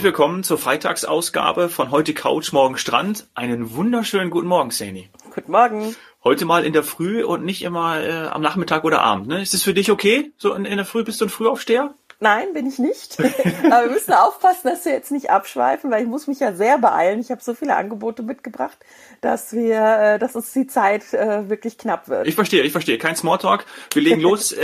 Herzlich willkommen zur Freitagsausgabe von Heute Couch, Morgen Strand. Einen wunderschönen guten Morgen, Sani. Guten Morgen. Heute mal in der Früh und nicht immer äh, am Nachmittag oder Abend. Ne? Ist es für dich okay? So in, in der Früh bist du ein Frühaufsteher? Nein, bin ich nicht. Aber wir müssen aufpassen, dass wir jetzt nicht abschweifen, weil ich muss mich ja sehr beeilen. Ich habe so viele Angebote mitgebracht, dass wir, äh, dass uns die Zeit äh, wirklich knapp wird. Ich verstehe, ich verstehe. Kein Smalltalk. Wir legen los.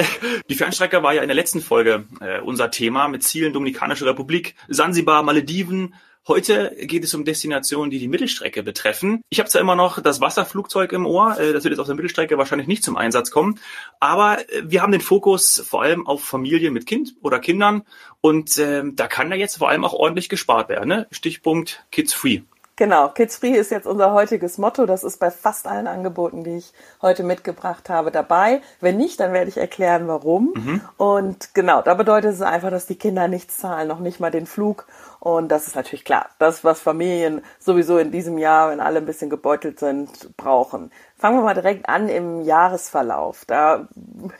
die Fernstrecke war ja in der letzten Folge äh, unser Thema mit Zielen Dominikanische Republik, Sansibar, Malediven, Heute geht es um Destinationen, die die Mittelstrecke betreffen. Ich habe zwar immer noch das Wasserflugzeug im Ohr, äh, das wird jetzt auf der Mittelstrecke wahrscheinlich nicht zum Einsatz kommen, aber äh, wir haben den Fokus vor allem auf Familien mit Kind oder Kindern und äh, da kann da jetzt vor allem auch ordentlich gespart werden. Ne? Stichpunkt Kids Free. Genau, Kids Free ist jetzt unser heutiges Motto. Das ist bei fast allen Angeboten, die ich heute mitgebracht habe, dabei. Wenn nicht, dann werde ich erklären, warum. Mhm. Und genau, da bedeutet es einfach, dass die Kinder nichts zahlen, noch nicht mal den Flug und das ist natürlich klar, das, was Familien sowieso in diesem Jahr, wenn alle ein bisschen gebeutelt sind, brauchen. Fangen wir mal direkt an im Jahresverlauf. Da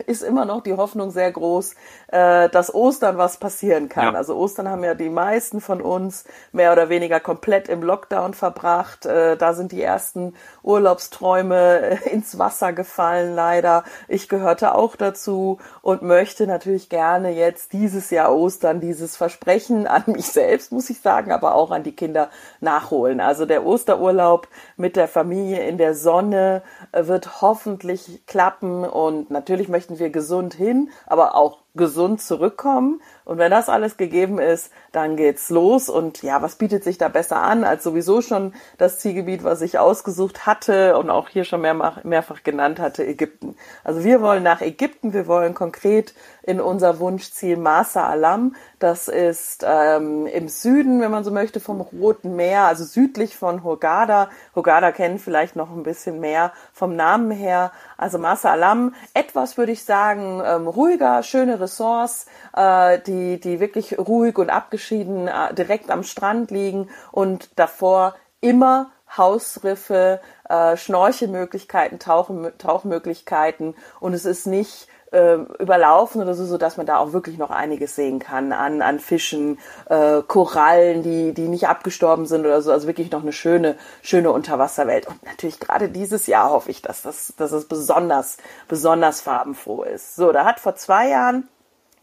ist immer noch die Hoffnung sehr groß, äh, dass Ostern was passieren kann. Ja. Also Ostern haben ja die meisten von uns mehr oder weniger komplett im Lockdown verbracht. Äh, da sind die ersten Urlaubsträume ins Wasser gefallen, leider. Ich gehörte auch dazu und möchte natürlich gerne jetzt dieses Jahr Ostern, dieses Versprechen an mich selbst, muss ich sagen, aber auch an die Kinder nachholen. Also der Osterurlaub mit der Familie in der Sonne, wird hoffentlich klappen. Und natürlich möchten wir gesund hin, aber auch gesund zurückkommen. Und wenn das alles gegeben ist, dann geht's los. Und ja, was bietet sich da besser an als sowieso schon das Zielgebiet, was ich ausgesucht hatte und auch hier schon mehrfach, mehrfach genannt hatte, Ägypten. Also wir wollen nach Ägypten. Wir wollen konkret in unser Wunschziel Masa Alam. Das ist ähm, im Süden, wenn man so möchte, vom Roten Meer, also südlich von Hurghada. Hurghada kennen vielleicht noch ein bisschen mehr vom Namen her. Also Masa Alam, etwas würde ich sagen, ähm, ruhiger, schöne Ressorts, äh, die, die wirklich ruhig und abgeschieden äh, direkt am Strand liegen und davor immer Hausriffe, äh, Schnorchelmöglichkeiten, Tauchen, Tauchmöglichkeiten und es ist nicht äh, überlaufen oder so, so dass man da auch wirklich noch einiges sehen kann an, an Fischen, äh, Korallen, die, die nicht abgestorben sind oder so. Also wirklich noch eine schöne, schöne Unterwasserwelt. Und natürlich gerade dieses Jahr hoffe ich, dass das, dass es besonders, besonders farbenfroh ist. So, da hat vor zwei Jahren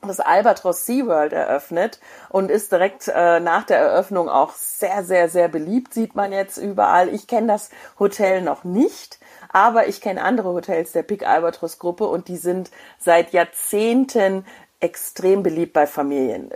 das Albatros SeaWorld eröffnet und ist direkt äh, nach der Eröffnung auch sehr, sehr, sehr beliebt, sieht man jetzt überall. Ich kenne das Hotel noch nicht. Aber ich kenne andere Hotels der Pic Albatros Gruppe und die sind seit Jahrzehnten extrem beliebt bei Familien.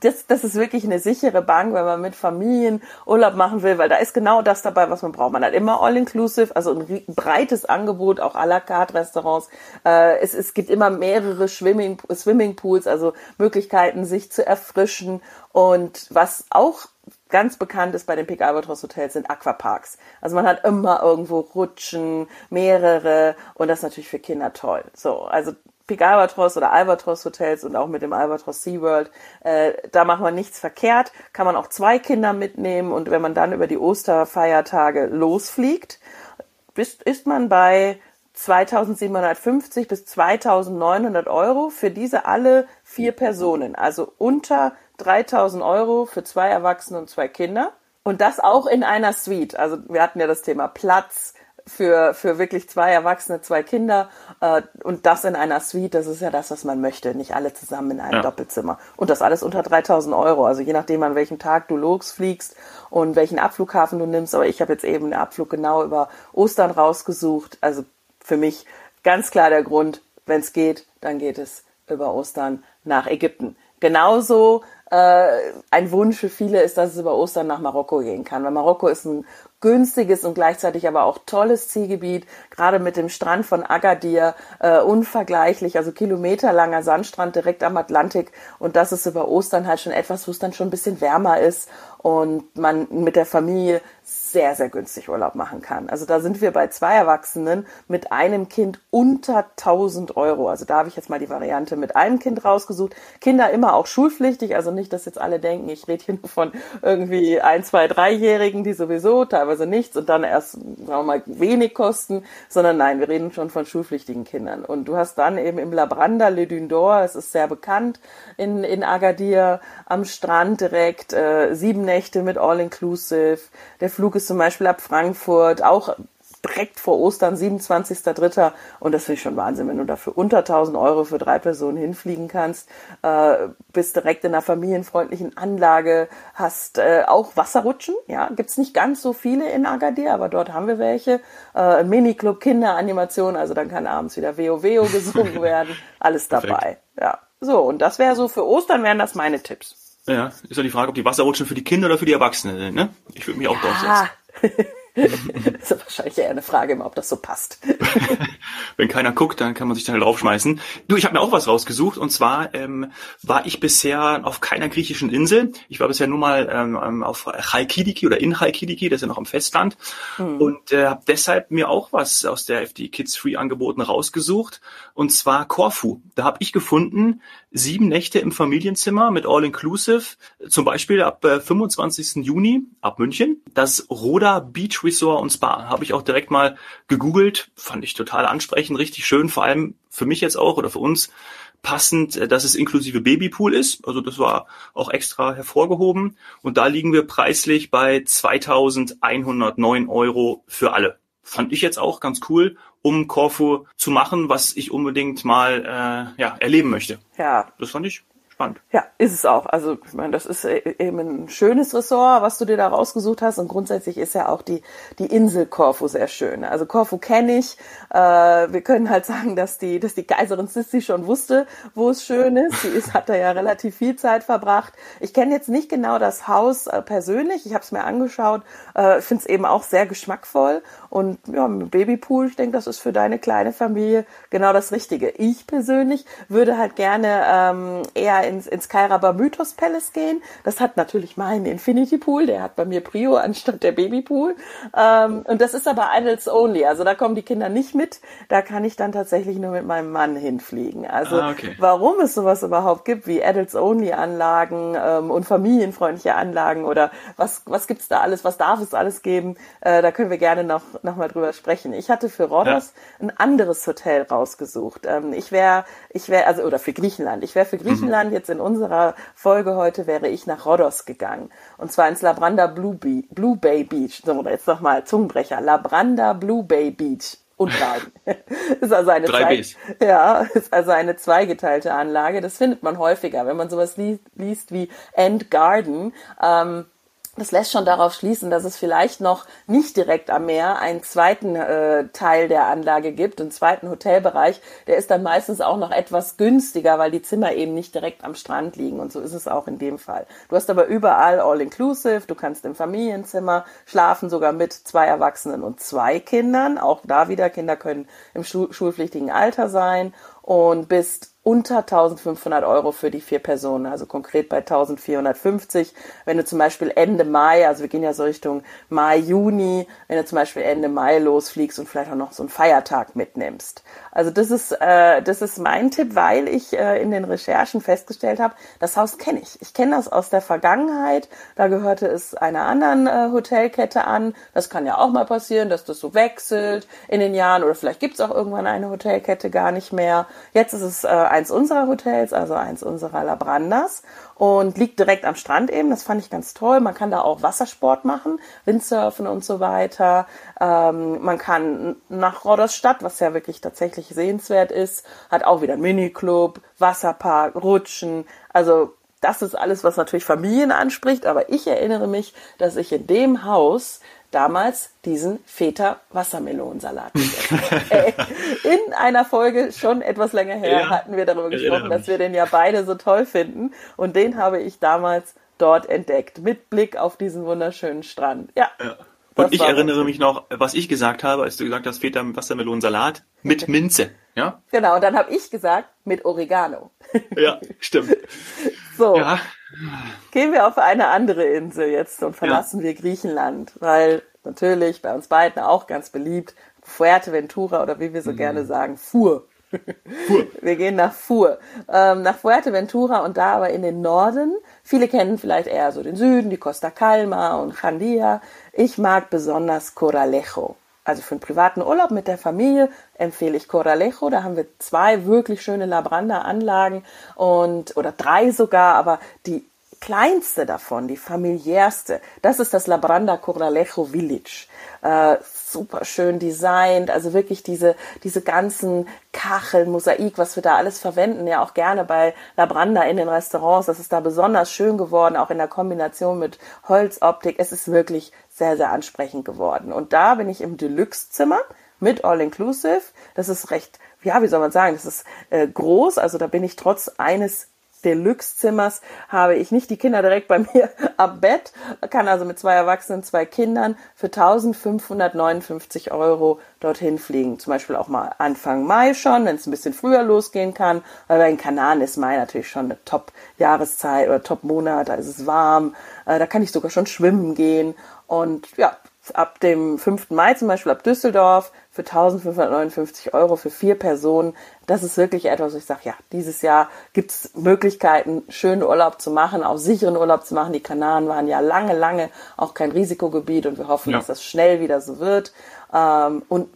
Das, das ist wirklich eine sichere Bank, wenn man mit Familien Urlaub machen will, weil da ist genau das dabei, was man braucht. Man hat immer all-inclusive, also ein breites Angebot, auch à la carte Restaurants. Äh, es, es gibt immer mehrere Swimming, Swimmingpools, also Möglichkeiten, sich zu erfrischen. Und was auch ganz bekannt ist bei den Pic Albatros Hotels sind Aquaparks. Also man hat immer irgendwo Rutschen, mehrere und das ist natürlich für Kinder toll. So, also Pic Albatros oder Albatros Hotels und auch mit dem Albatros SeaWorld, äh, da macht man nichts verkehrt, kann man auch zwei Kinder mitnehmen und wenn man dann über die Osterfeiertage losfliegt, ist, ist man bei 2750 bis 2900 Euro für diese alle vier Personen, also unter 3000 Euro für zwei Erwachsene und zwei Kinder. Und das auch in einer Suite. Also wir hatten ja das Thema Platz für, für wirklich zwei Erwachsene, zwei Kinder. Äh, und das in einer Suite, das ist ja das, was man möchte. Nicht alle zusammen in einem ja. Doppelzimmer. Und das alles unter 3000 Euro. Also je nachdem, an welchem Tag du losfliegst und welchen Abflughafen du nimmst. Aber ich habe jetzt eben den Abflug genau über Ostern rausgesucht. Also für mich ganz klar der Grund, wenn es geht, dann geht es über Ostern nach Ägypten. Genauso ein Wunsch für viele ist, dass es über Ostern nach Marokko gehen kann. Weil Marokko ist ein günstiges und gleichzeitig aber auch tolles Zielgebiet, gerade mit dem Strand von Agadir, äh, unvergleichlich, also kilometerlanger Sandstrand direkt am Atlantik und das ist über Ostern halt schon etwas, wo es dann schon ein bisschen wärmer ist und man mit der Familie sehr, sehr günstig Urlaub machen kann. Also da sind wir bei zwei Erwachsenen mit einem Kind unter 1000 Euro. Also da habe ich jetzt mal die Variante mit einem Kind rausgesucht. Kinder immer auch schulpflichtig, also nicht, dass jetzt alle denken, ich rede hier nur von irgendwie ein, zwei, dreijährigen, die sowieso teilweise nichts und dann erst, sagen wir mal, wenig kosten, sondern nein, wir reden schon von schulpflichtigen Kindern. Und du hast dann eben im Labranda Le Dune d'Or, es ist sehr bekannt in, in Agadir, am Strand direkt, äh, sieben Nächte mit All-Inclusive. Der Flug ist zum Beispiel ab Frankfurt, auch direkt vor Ostern, 27.03. Und das finde ich schon Wahnsinn, wenn du dafür unter 1000 Euro für drei Personen hinfliegen kannst, äh, bist direkt in einer familienfreundlichen Anlage, hast äh, auch Wasserrutschen, ja, gibt's nicht ganz so viele in Agadir, aber dort haben wir welche. Äh, Miniclub, Kinderanimation, also dann kann abends wieder WoW gesungen werden, alles dabei, ja. So, und das wäre so für Ostern wären das meine Tipps. Ja, ist ja die Frage, ob die Wasserrutschen für die Kinder oder für die Erwachsenen sind, ne? Ich würde mich auch ja. durchsetzen. das ist wahrscheinlich eher eine Frage, ob das so passt. Wenn keiner guckt, dann kann man sich dann draufschmeißen. Du, ich habe mir auch was rausgesucht und zwar ähm, war ich bisher auf keiner griechischen Insel. Ich war bisher nur mal ähm, auf Chalkidiki oder in Chalkidiki, das ist ja noch am Festland mhm. und äh, habe deshalb mir auch was aus der FD Kids Free Angeboten rausgesucht und zwar Korfu. Da habe ich gefunden sieben Nächte im Familienzimmer mit All Inclusive, zum Beispiel ab äh, 25. Juni ab München. Das Roda Beach Resort und Spa habe ich auch direkt mal gegoogelt, fand ich total ansprechend, richtig schön, vor allem für mich jetzt auch oder für uns passend, äh, dass es inklusive Babypool ist. Also das war auch extra hervorgehoben. Und da liegen wir preislich bei 2109 Euro für alle. Fand ich jetzt auch ganz cool, um Corfu zu machen, was ich unbedingt mal äh, ja, erleben möchte. Ja. Das fand ich spannend. Ja, ist es auch. Also ich meine, das ist äh, eben ein schönes Ressort, was du dir da rausgesucht hast. Und grundsätzlich ist ja auch die, die Insel Korfu sehr schön. Also Korfu kenne ich. Äh, wir können halt sagen, dass die, dass die Kaiserin Sissi schon wusste, wo es schön ist. Sie ist, hat da ja relativ viel Zeit verbracht. Ich kenne jetzt nicht genau das Haus äh, persönlich. Ich habe es mir angeschaut. Äh, Finde es eben auch sehr geschmackvoll. Und ja, Babypool, ich denke, das ist für deine kleine Familie genau das Richtige. Ich persönlich würde halt gerne ähm, eher ins, ins Kairaba Mythos Palace gehen. Das hat natürlich meinen Infinity Pool, der hat bei mir Prio anstatt der Babypool. Ähm, und das ist aber Adults Only, also da kommen die Kinder nicht mit. Da kann ich dann tatsächlich nur mit meinem Mann hinfliegen. Also ah, okay. warum es sowas überhaupt gibt wie Adults Only Anlagen ähm, und familienfreundliche Anlagen oder was, was gibt's da alles, was darf es alles geben, äh, da können wir gerne noch, noch mal drüber sprechen. Ich hatte für Rhodos ja. ein anderes Hotel rausgesucht. Ähm, ich wäre, ich wäre, also, oder für Griechenland. Ich wäre für Griechenland mhm. jetzt in unserer Folge heute wäre ich nach Rhodos gegangen. Und zwar ins Labranda Blue, Be Blue Bay Beach. So, jetzt nochmal Zungenbrecher. Labranda Blue Bay Beach und Garden. ist also eine Drei Bs. Ja, ist also eine zweigeteilte Anlage. Das findet man häufiger, wenn man sowas liest, liest wie End Garden. Ähm, das lässt schon darauf schließen, dass es vielleicht noch nicht direkt am Meer einen zweiten äh, Teil der Anlage gibt, einen zweiten Hotelbereich. Der ist dann meistens auch noch etwas günstiger, weil die Zimmer eben nicht direkt am Strand liegen. Und so ist es auch in dem Fall. Du hast aber überall All-Inclusive. Du kannst im Familienzimmer schlafen, sogar mit zwei Erwachsenen und zwei Kindern. Auch da wieder, Kinder können im schulpflichtigen Alter sein und bist unter 1500 Euro für die vier Personen, also konkret bei 1450. Wenn du zum Beispiel Ende Mai, also wir gehen ja so Richtung Mai, Juni, wenn du zum Beispiel Ende Mai losfliegst und vielleicht auch noch so einen Feiertag mitnimmst. Also das ist, äh, das ist mein Tipp, weil ich äh, in den Recherchen festgestellt habe, das Haus kenne ich. Ich kenne das aus der Vergangenheit. Da gehörte es einer anderen äh, Hotelkette an. Das kann ja auch mal passieren, dass das so wechselt in den Jahren oder vielleicht gibt es auch irgendwann eine Hotelkette gar nicht mehr. Jetzt ist es äh, eins unserer Hotels, also eins unserer Labrandas und liegt direkt am Strand eben. Das fand ich ganz toll. Man kann da auch Wassersport machen, Windsurfen und so weiter. Ähm, man kann nach Rodderstadt, was ja wirklich tatsächlich sehenswert ist, hat auch wieder einen Miniclub, Wasserpark, Rutschen. Also das ist alles, was natürlich Familien anspricht. Aber ich erinnere mich, dass ich in dem Haus damals diesen Feta-Wassermelonensalat äh, In einer Folge schon etwas länger her ja, hatten wir darüber gesprochen, dass wir den ja beide so toll finden. Und den habe ich damals dort entdeckt, mit Blick auf diesen wunderschönen Strand. Ja. ja. Und ich erinnere mich noch, was ich gesagt habe, als du gesagt hast, Feta Wassermelonensalat mit Minze. Ja? Genau, und dann habe ich gesagt, mit Oregano. Ja, stimmt. so. Ja. Gehen wir auf eine andere Insel jetzt und verlassen ja. wir Griechenland, weil natürlich bei uns beiden auch ganz beliebt, Fuerteventura oder wie wir so mhm. gerne sagen, Fuhr. Fuhr. Wir gehen nach Fuhr, ähm, nach Fuerteventura und da aber in den Norden. Viele kennen vielleicht eher so den Süden, die Costa Calma und Jandia. Ich mag besonders Coralejo. Also für einen privaten Urlaub mit der Familie empfehle ich Coralejo. Da haben wir zwei wirklich schöne Labranda-Anlagen und oder drei sogar, aber die kleinste davon, die familiärste, das ist das Labranda Coralejo Village. Äh, super schön designt, also wirklich diese, diese ganzen Kacheln, Mosaik, was wir da alles verwenden, ja auch gerne bei Labranda in den Restaurants. Das ist da besonders schön geworden, auch in der Kombination mit Holzoptik. Es ist wirklich sehr, sehr ansprechend geworden. Und da bin ich im Deluxe-Zimmer mit All-Inclusive. Das ist recht, ja, wie soll man sagen, das ist äh, groß. Also da bin ich trotz eines Deluxe-Zimmers habe ich nicht. Die Kinder direkt bei mir am Bett, kann also mit zwei Erwachsenen, zwei Kindern für 1559 Euro dorthin fliegen. Zum Beispiel auch mal Anfang Mai schon, wenn es ein bisschen früher losgehen kann, weil bei den Kanaren ist Mai natürlich schon eine Top-Jahreszeit oder Top-Monat, da ist es warm, äh, da kann ich sogar schon schwimmen gehen. Und ja, ab dem 5. Mai zum Beispiel ab Düsseldorf für 1559 Euro für vier Personen. Das ist wirklich etwas, wo ich sage, ja, dieses Jahr gibt es Möglichkeiten, schönen Urlaub zu machen, auch sicheren Urlaub zu machen. Die Kanaren waren ja lange, lange auch kein Risikogebiet und wir hoffen, ja. dass das schnell wieder so wird. Ähm, und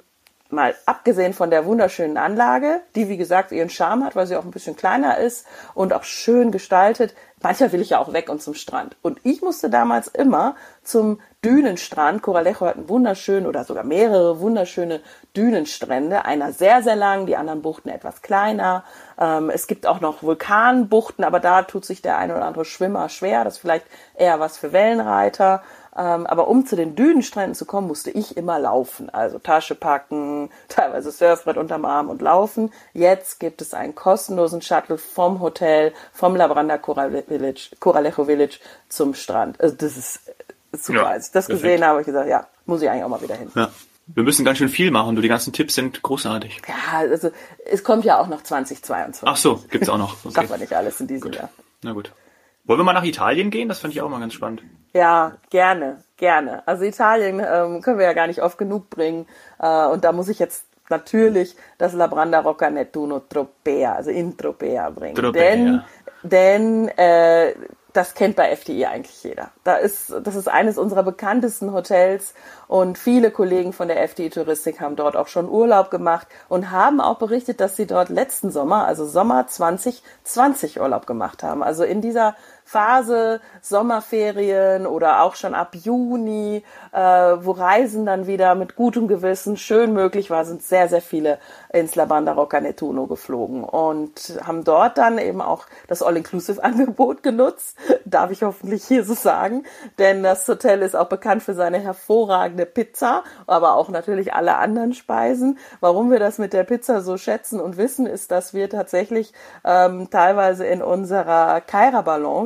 mal abgesehen von der wunderschönen Anlage, die wie gesagt ihren Charme hat, weil sie auch ein bisschen kleiner ist und auch schön gestaltet. Manchmal will ich ja auch weg und zum Strand. Und ich musste damals immer zum Dünenstrand. Coralejo hat einen wunderschönen oder sogar mehrere wunderschöne Dünenstrände. Einer sehr, sehr lang, die anderen Buchten etwas kleiner. Ähm, es gibt auch noch Vulkanbuchten, aber da tut sich der eine oder andere Schwimmer schwer. Das ist vielleicht eher was für Wellenreiter. Ähm, aber um zu den Dünenstränden zu kommen, musste ich immer laufen. Also Tasche packen, teilweise Surfbrett unterm Arm und laufen. Jetzt gibt es einen kostenlosen Shuttle vom Hotel, vom Labranda Village, Coralejo Village zum Strand. Also das ist super. Ja, Als ich das perfekt. gesehen habe, habe ich gesagt, ja, muss ich eigentlich auch mal wieder hin. Ja. Wir müssen ganz schön viel machen. Du, die ganzen Tipps sind großartig. Ja, also es kommt ja auch noch 2022. Ach so, gibt's auch noch. Okay. Schafft man nicht alles in diesem gut. Jahr. Na gut. Wollen wir mal nach Italien gehen? Das fand ich auch mal ganz spannend. Ja, gerne, gerne. Also Italien ähm, können wir ja gar nicht oft genug bringen. Äh, und da muss ich jetzt natürlich das Labranda Rocca Nettuno Tropea, also in Tropea bringen. Tropea. Denn, denn äh, das kennt bei FDI eigentlich jeder. Da ist, das ist eines unserer bekanntesten Hotels und viele Kollegen von der FDI Touristik haben dort auch schon Urlaub gemacht und haben auch berichtet, dass sie dort letzten Sommer, also Sommer 2020 Urlaub gemacht haben. Also in dieser Phase, Sommerferien oder auch schon ab Juni, äh, wo Reisen dann wieder mit gutem Gewissen schön möglich war, sind sehr, sehr viele ins La Banda Rocca Nettuno geflogen und haben dort dann eben auch das All-Inclusive-Angebot genutzt, darf ich hoffentlich hier so sagen, denn das Hotel ist auch bekannt für seine hervorragende Pizza, aber auch natürlich alle anderen Speisen. Warum wir das mit der Pizza so schätzen und wissen, ist, dass wir tatsächlich ähm, teilweise in unserer Kaira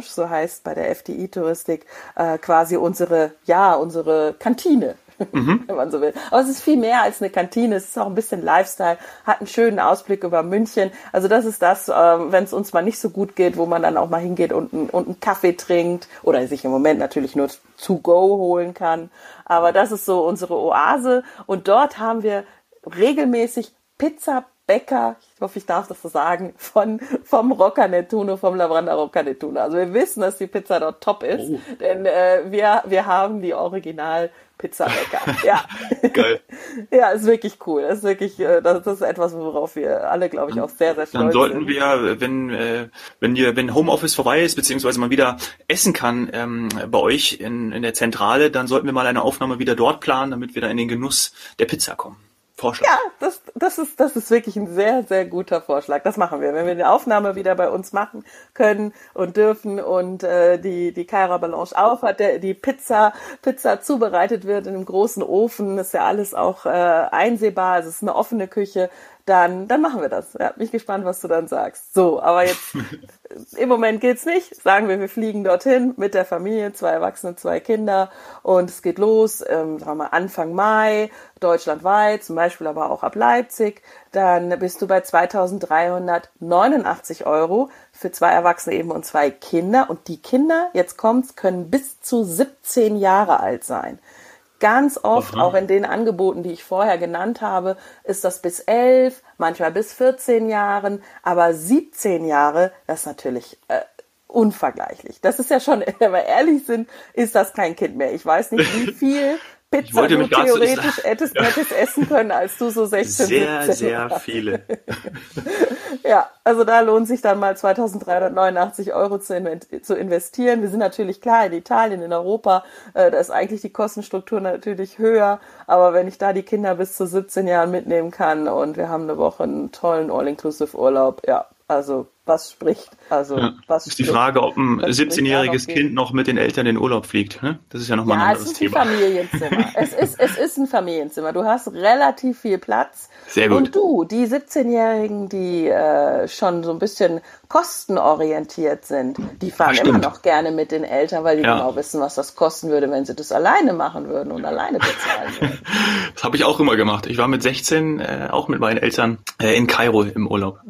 Balance so heißt bei der FDI-Touristik, äh, quasi unsere, ja, unsere Kantine. Mhm. wenn man so will. Aber es ist viel mehr als eine Kantine. Es ist auch ein bisschen Lifestyle, hat einen schönen Ausblick über München. Also das ist das, ähm, wenn es uns mal nicht so gut geht, wo man dann auch mal hingeht und, und einen Kaffee trinkt oder sich im Moment natürlich nur to go holen kann. Aber das ist so unsere Oase. Und dort haben wir regelmäßig Pizza Bäcker, ich hoffe, ich darf das so sagen, von, vom Rocca Nettuno, vom Labranda Rocca Nettuno. Also wir wissen, dass die Pizza dort top ist, oh. denn äh, wir, wir haben die Original Pizzabäcker. Ja. Geil. ja, ist wirklich cool. Das ist wirklich, äh, das, ist etwas, worauf wir alle, glaube ich, auch sehr, sehr stolz sind. Dann sollten sind. wir, wenn, äh, wenn ihr, wenn Homeoffice vorbei ist, beziehungsweise man wieder essen kann ähm, bei euch in, in der Zentrale, dann sollten wir mal eine Aufnahme wieder dort planen, damit wir da in den Genuss der Pizza kommen. Vorschlag. Ja, das, das, ist, das ist wirklich ein sehr, sehr guter Vorschlag. Das machen wir. Wenn wir die Aufnahme wieder bei uns machen können und dürfen und äh, die, die Kaira Balanche auf hat, der, die Pizza, Pizza zubereitet wird in einem großen Ofen, ist ja alles auch äh, einsehbar. Also es ist eine offene Küche dann, dann machen wir das. Ja, bin ich gespannt, was du dann sagst. So, aber jetzt im Moment geht's nicht. Sagen wir, wir fliegen dorthin mit der Familie, zwei Erwachsene, zwei Kinder und es geht los, ähm, sagen wir mal Anfang Mai, deutschlandweit, zum Beispiel aber auch ab Leipzig. Dann bist du bei 2389 Euro für zwei Erwachsene eben und zwei Kinder. Und die Kinder, jetzt kommt's, können bis zu 17 Jahre alt sein Ganz oft, Aha. auch in den Angeboten, die ich vorher genannt habe, ist das bis elf, manchmal bis 14 Jahren, aber 17 Jahre, das ist natürlich äh, unvergleichlich. Das ist ja schon, wenn wir ehrlich sind, ist das kein Kind mehr. Ich weiß nicht, wie viel Pizza du theoretisch so, hättest, ja. hättest essen können, als du so 16 Sehr, 17 sehr warst. viele. ja, also da lohnt sich dann mal 2389 Euro zu, zu, investieren. Wir sind natürlich klar in Italien, in Europa, äh, da ist eigentlich die Kostenstruktur natürlich höher, aber wenn ich da die Kinder bis zu 17 Jahren mitnehmen kann und wir haben eine Woche einen tollen All-Inclusive-Urlaub, ja, also was spricht. Also ja. was ist die Frage, ob ein 17-jähriges Kind noch mit den Eltern in den Urlaub fliegt. Ne? Das ist ja nochmal ja, ein anderes Thema. Es ist ein Familienzimmer. es, ist, es ist ein Familienzimmer. Du hast relativ viel Platz. Sehr gut. Und du, die 17-Jährigen, die äh, schon so ein bisschen kostenorientiert sind, die fahren ja, immer noch gerne mit den Eltern, weil die ja. genau wissen, was das kosten würde, wenn sie das alleine machen würden und alleine bezahlen würden. das habe ich auch immer gemacht. Ich war mit 16 äh, auch mit meinen Eltern äh, in Kairo im Urlaub.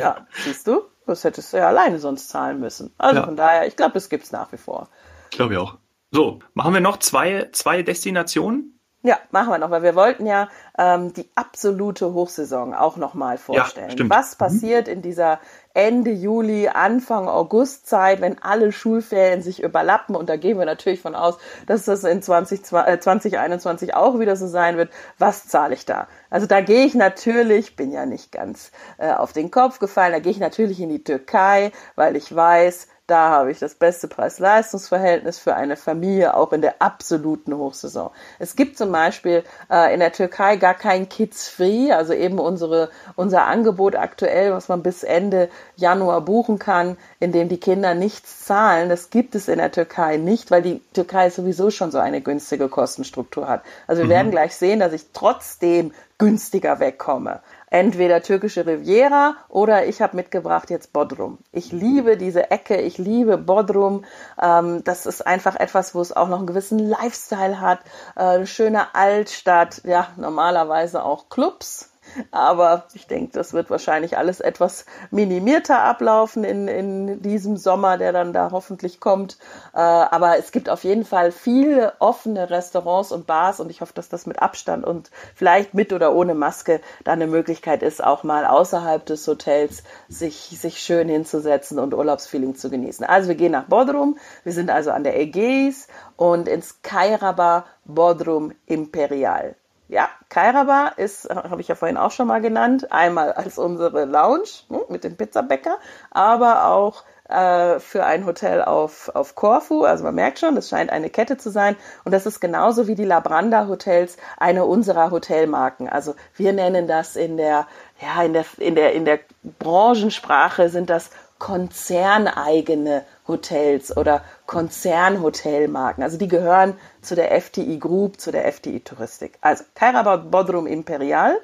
ja, siehst du? Das hättest du ja alleine sonst zahlen müssen. Also ja. von daher, ich glaube, das gibt es nach wie vor. Ich glaube auch. So, machen wir noch zwei, zwei Destinationen? Ja, machen wir noch, weil wir wollten ja ähm, die absolute Hochsaison auch nochmal vorstellen. Ja, Was mhm. passiert in dieser Ende Juli, Anfang August Zeit, wenn alle Schulferien sich überlappen und da gehen wir natürlich von aus, dass das in 20, äh, 2021 auch wieder so sein wird. Was zahle ich da? Also da gehe ich natürlich, bin ja nicht ganz äh, auf den Kopf gefallen, da gehe ich natürlich in die Türkei, weil ich weiß, da habe ich das beste Preis-Leistungs-Verhältnis für eine Familie, auch in der absoluten Hochsaison. Es gibt zum Beispiel äh, in der Türkei gar kein Kids Free, also eben unsere, unser Angebot aktuell, was man bis Ende Januar buchen kann, in dem die Kinder nichts zahlen. Das gibt es in der Türkei nicht, weil die Türkei sowieso schon so eine günstige Kostenstruktur hat. Also wir mhm. werden gleich sehen, dass ich trotzdem günstiger wegkomme entweder türkische Riviera oder ich habe mitgebracht jetzt Bodrum. Ich liebe diese Ecke, ich liebe Bodrum. Ähm, das ist einfach etwas, wo es auch noch einen gewissen Lifestyle hat. Äh, eine schöne Altstadt, ja, normalerweise auch Clubs aber ich denke, das wird wahrscheinlich alles etwas minimierter ablaufen in, in diesem Sommer, der dann da hoffentlich kommt. Äh, aber es gibt auf jeden Fall viele offene Restaurants und Bars und ich hoffe, dass das mit Abstand und vielleicht mit oder ohne Maske dann eine Möglichkeit ist, auch mal außerhalb des Hotels sich, sich schön hinzusetzen und Urlaubsfeeling zu genießen. Also wir gehen nach Bodrum. Wir sind also an der Ägäis und ins Kairaba Bodrum Imperial. Ja, Kairaba ist, habe ich ja vorhin auch schon mal genannt, einmal als unsere Lounge hm, mit dem Pizzabäcker, aber auch äh, für ein Hotel auf, auf Korfu. Also man merkt schon, das scheint eine Kette zu sein. Und das ist genauso wie die Labranda Hotels eine unserer Hotelmarken. Also wir nennen das in der, ja, in der, in der, in der Branchensprache sind das konzerneigene Hotels oder Konzernhotelmarken. Also die gehören zu der FTI Group, zu der FTI Touristik. Also Kairabat Bodrum Imperial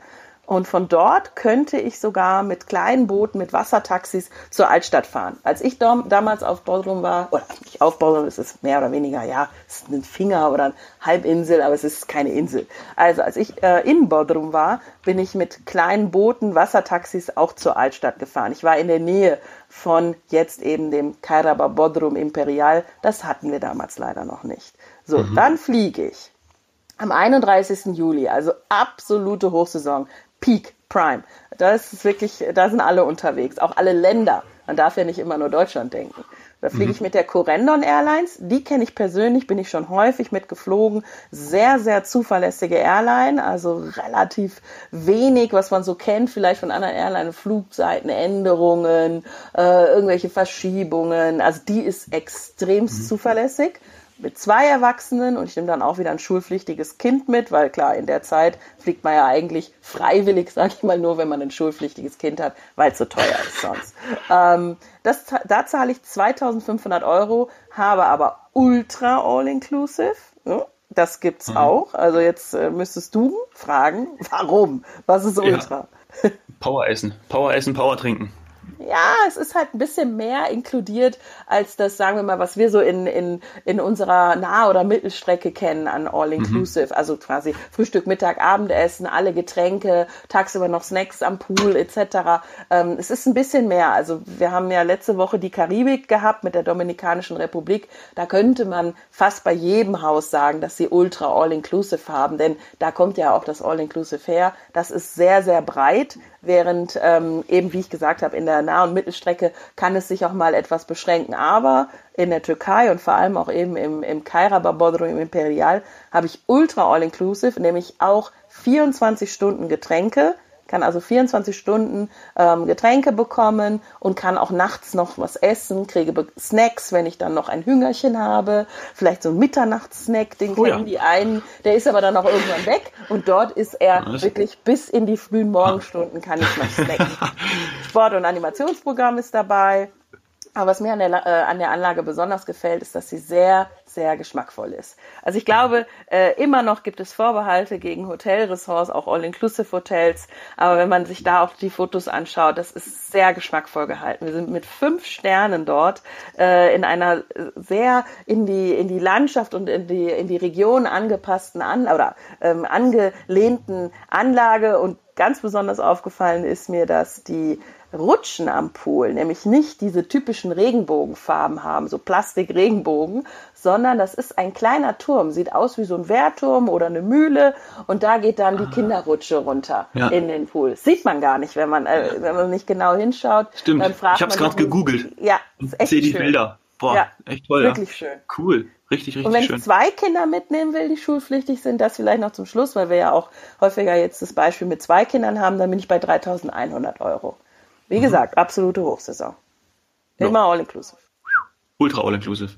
und von dort könnte ich sogar mit kleinen Booten, mit Wassertaxis zur Altstadt fahren. Als ich damals auf Bodrum war, oder nicht auf Bodrum, es ist mehr oder weniger, ja, es ist ein Finger oder eine Halbinsel, aber es ist keine Insel. Also als ich äh, in Bodrum war, bin ich mit kleinen Booten, Wassertaxis auch zur Altstadt gefahren. Ich war in der Nähe von jetzt eben dem Kairaba Bodrum Imperial. Das hatten wir damals leider noch nicht. So, mhm. dann fliege ich am 31. Juli, also absolute Hochsaison, Peak, Prime. Da ist wirklich, da sind alle unterwegs, auch alle Länder. Man darf ja nicht immer nur Deutschland denken. Da fliege ich mhm. mit der Corendon Airlines. Die kenne ich persönlich, bin ich schon häufig mitgeflogen. Sehr, sehr zuverlässige Airline, also relativ wenig, was man so kennt, vielleicht von anderen Airlines, Flugseitenänderungen, äh, irgendwelche Verschiebungen. Also die ist extrem mhm. zuverlässig mit zwei Erwachsenen und ich nehme dann auch wieder ein schulpflichtiges Kind mit, weil klar, in der Zeit fliegt man ja eigentlich freiwillig, sage ich mal, nur wenn man ein schulpflichtiges Kind hat, weil es so teuer ist sonst. Ähm, das, da zahle ich 2500 Euro, habe aber ultra all-inclusive. Ja, das gibt's mhm. auch. Also jetzt äh, müsstest du fragen, warum? Was ist ultra? Ja. Power essen, Power essen, Power trinken. Ja, es ist halt ein bisschen mehr inkludiert als das, sagen wir mal, was wir so in, in, in unserer Nah- oder Mittelstrecke kennen an All-Inclusive. Mhm. Also quasi Frühstück, Mittag, Abendessen, alle Getränke, tagsüber noch Snacks am Pool etc. Ähm, es ist ein bisschen mehr. Also wir haben ja letzte Woche die Karibik gehabt mit der Dominikanischen Republik. Da könnte man fast bei jedem Haus sagen, dass sie ultra All-Inclusive haben, denn da kommt ja auch das All-Inclusive her. Das ist sehr, sehr breit während ähm, eben, wie ich gesagt habe, in der Nah- und Mittelstrecke kann es sich auch mal etwas beschränken. Aber in der Türkei und vor allem auch eben im, im Kaira Babodrum im Imperial habe ich ultra all-inclusive, nämlich auch 24 Stunden Getränke, kann also 24 Stunden ähm, Getränke bekommen und kann auch nachts noch was essen, kriege Snacks, wenn ich dann noch ein Hüngerchen habe, vielleicht so ein Mitternachtssnack, den oh, kennen ja. die einen, der ist aber dann auch irgendwann weg und dort ist er was? wirklich bis in die frühen Morgenstunden kann ich noch snacken. Sport- und Animationsprogramm ist dabei. Aber was mir an der, äh, an der Anlage besonders gefällt, ist, dass sie sehr, sehr geschmackvoll ist. Also ich glaube, äh, immer noch gibt es Vorbehalte gegen Hotelressorts, auch All-Inclusive-Hotels. Aber wenn man sich da auch die Fotos anschaut, das ist sehr geschmackvoll gehalten. Wir sind mit fünf Sternen dort äh, in einer sehr in die in die Landschaft und in die in die Region angepassten an oder ähm, angelehnten Anlage und ganz besonders aufgefallen ist mir, dass die Rutschen am Pool nämlich nicht diese typischen Regenbogenfarben haben, so Plastikregenbogen, sondern das ist ein kleiner Turm, sieht aus wie so ein Wehrturm oder eine Mühle und da geht dann die ah. Kinderrutsche runter ja. in den Pool. Sieht man gar nicht, wenn man äh, wenn man nicht genau hinschaut. Stimmt. Ich habe es gerade gegoogelt. Ja, ist echt sehe die Bilder. Boah, ja, echt toll. Wirklich ja. schön. Cool. Richtig, richtig Und wenn schön. ich zwei Kinder mitnehmen will, die schulpflichtig sind, das vielleicht noch zum Schluss, weil wir ja auch häufiger jetzt das Beispiel mit zwei Kindern haben, dann bin ich bei 3100 Euro. Wie mhm. gesagt, absolute Hochsaison. Immer ja. all-inclusive. Ultra all-inclusive.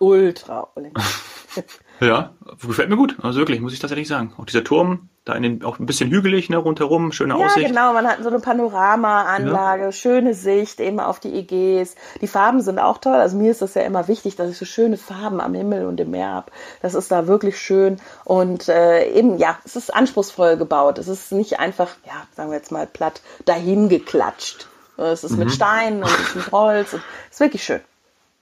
Ultra all-inclusive. ja, gefällt mir gut. Also wirklich, muss ich tatsächlich sagen. Auch dieser Turm, da in den, auch ein bisschen hügelig, ne, rundherum, schöne ja, Aussicht. Ja, genau, man hat so eine Panoramaanlage, ja. schöne Sicht eben auf die EGs. Die Farben sind auch toll. Also mir ist das ja immer wichtig, dass ich so schöne Farben am Himmel und im Meer habe. Das ist da wirklich schön. Und äh, eben, ja, es ist anspruchsvoll gebaut. Es ist nicht einfach, ja, sagen wir jetzt mal platt, dahin geklatscht. Es ist mhm. mit Steinen und es ist mit Holz. Und es ist wirklich schön.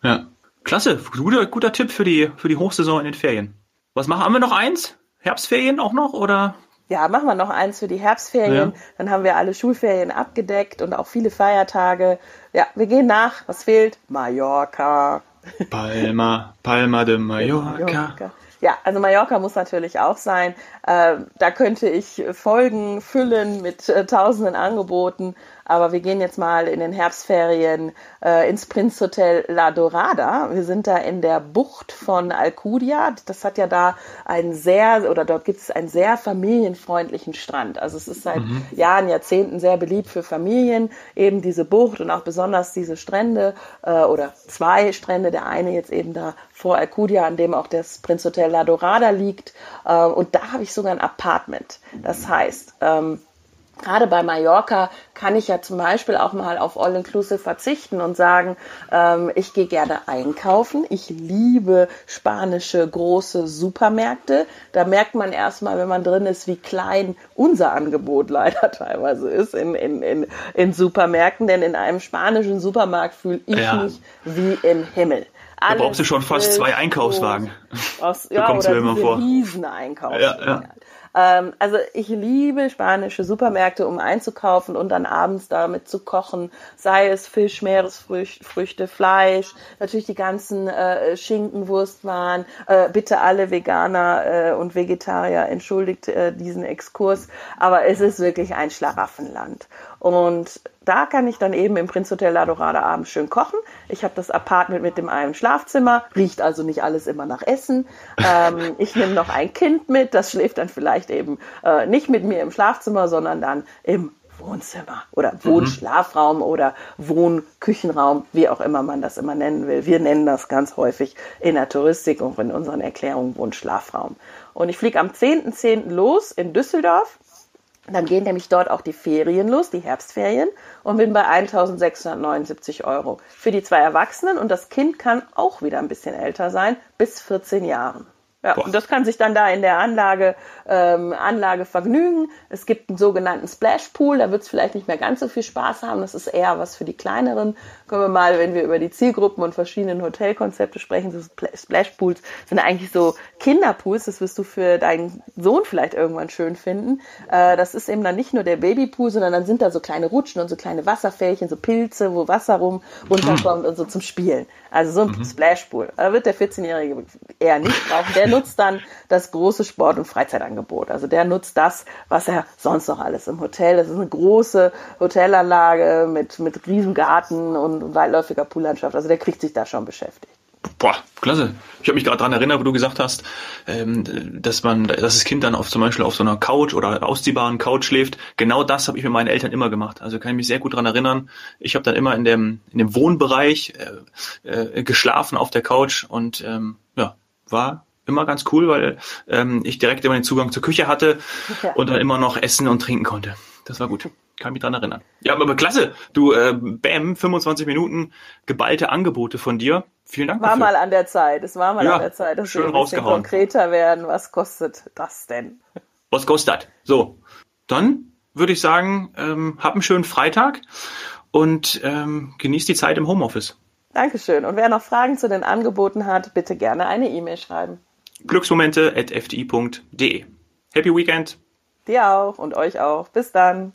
Ja, klasse. Guter, guter Tipp für die, für die Hochsaison in den Ferien. Was machen? Haben wir noch eins? Herbstferien auch noch oder? ja, machen wir noch eins für die Herbstferien. Ja. Dann haben wir alle Schulferien abgedeckt und auch viele Feiertage. Ja, wir gehen nach. Was fehlt? Mallorca. Palma, Palma de Mallorca. Mallorca. Ja, also Mallorca muss natürlich auch sein. Äh, da könnte ich Folgen füllen mit äh, tausenden Angeboten. Aber wir gehen jetzt mal in den Herbstferien äh, ins Prinzhotel La Dorada. Wir sind da in der Bucht von Alcudia. Das hat ja da einen sehr, oder dort gibt es einen sehr familienfreundlichen Strand. Also es ist seit mhm. Jahren, Jahrzehnten sehr beliebt für Familien, eben diese Bucht und auch besonders diese Strände äh, oder zwei Strände. Der eine jetzt eben da vor Alcudia, an dem auch das Prinzhotel La Dorada liegt. Äh, und da habe ich sogar ein Apartment. Das heißt, ähm, gerade bei Mallorca kann ich ja zum Beispiel auch mal auf All-Inclusive verzichten und sagen, ähm, ich gehe gerne einkaufen. Ich liebe spanische große Supermärkte. Da merkt man erstmal, wenn man drin ist, wie klein unser Angebot leider teilweise ist in, in, in, in Supermärkten. Denn in einem spanischen Supermarkt fühle ich ja. mich wie im Himmel. Alles da brauchst du schon fast zwei Einkaufswagen. Aus, ja, oder du immer vor. riesen Einkaufswagen. Ja, ja. Ähm, also ich liebe spanische Supermärkte, um einzukaufen und dann abends damit zu kochen. Sei es Fisch, Meeresfrüchte, Fleisch, natürlich die ganzen äh, Schinken, Wurstwaren. Äh, bitte alle Veganer äh, und Vegetarier entschuldigt äh, diesen Exkurs, aber es ist wirklich ein Schlaraffenland. Und da kann ich dann eben im Prinzhotel La Dorada abends schön kochen. Ich habe das Apartment mit dem einen Schlafzimmer, riecht also nicht alles immer nach Essen. Ähm, ich nehme noch ein Kind mit, das schläft dann vielleicht eben äh, nicht mit mir im Schlafzimmer, sondern dann im Wohnzimmer oder mhm. Wohnschlafraum oder Wohnküchenraum, wie auch immer man das immer nennen will. Wir nennen das ganz häufig in der Touristik und in unseren Erklärungen Wohnschlafraum. Und ich fliege am 10.10. .10. los in Düsseldorf dann gehen nämlich dort auch die Ferien los, die Herbstferien, und bin bei 1679 Euro. Für die zwei Erwachsenen und das Kind kann auch wieder ein bisschen älter sein, bis 14 Jahren. Ja, und das kann sich dann da in der Anlage, ähm, Anlage vergnügen. Es gibt einen sogenannten Splash Pool, da wird es vielleicht nicht mehr ganz so viel Spaß haben. Das ist eher was für die kleineren. Können wir mal, wenn wir über die Zielgruppen und verschiedenen Hotelkonzepte sprechen, so Splash Pools sind eigentlich so Kinderpools. Das wirst du für deinen Sohn vielleicht irgendwann schön finden. Äh, das ist eben dann nicht nur der Babypool, sondern dann sind da so kleine Rutschen und so kleine Wasserfällchen, so Pilze, wo Wasser rum runterkommt mhm. und so zum Spielen. Also so ein mhm. Splashpool. Da wird der 14-Jährige eher nicht brauchen. Der nutzt dann das große Sport- und Freizeitangebot. Also der nutzt das, was er sonst noch alles im Hotel. Das ist eine große Hotelanlage mit, mit riesen und weitläufiger Poollandschaft. Also der kriegt sich da schon beschäftigt. Boah, klasse. Ich habe mich gerade daran erinnert, wo du gesagt hast, ähm, dass man, dass das Kind dann auf zum Beispiel auf so einer Couch oder ausziehbaren Couch schläft. Genau das habe ich mit meinen Eltern immer gemacht. Also kann ich mich sehr gut daran erinnern. Ich habe dann immer in dem in dem Wohnbereich äh, äh, geschlafen auf der Couch und ähm, ja, war immer ganz cool, weil ähm, ich direkt immer den Zugang zur Küche hatte ja. und dann immer noch essen und trinken konnte. Das war gut. Kann mich dran erinnern. Ja, aber klasse. Du, äh, Bam, 25 Minuten geballte Angebote von dir. Vielen Dank. War dafür. mal an der Zeit. Es war mal ja, an der Zeit, dass schön wir ein bisschen konkreter werden. Was kostet das denn? Was kostet? So, dann würde ich sagen, ähm, hab einen schönen Freitag und ähm, genießt die Zeit im Homeoffice. Dankeschön. Und wer noch Fragen zu den Angeboten hat, bitte gerne eine E-Mail schreiben. Glücksmomente.fdi.de. Happy Weekend. Dir auch und euch auch. Bis dann.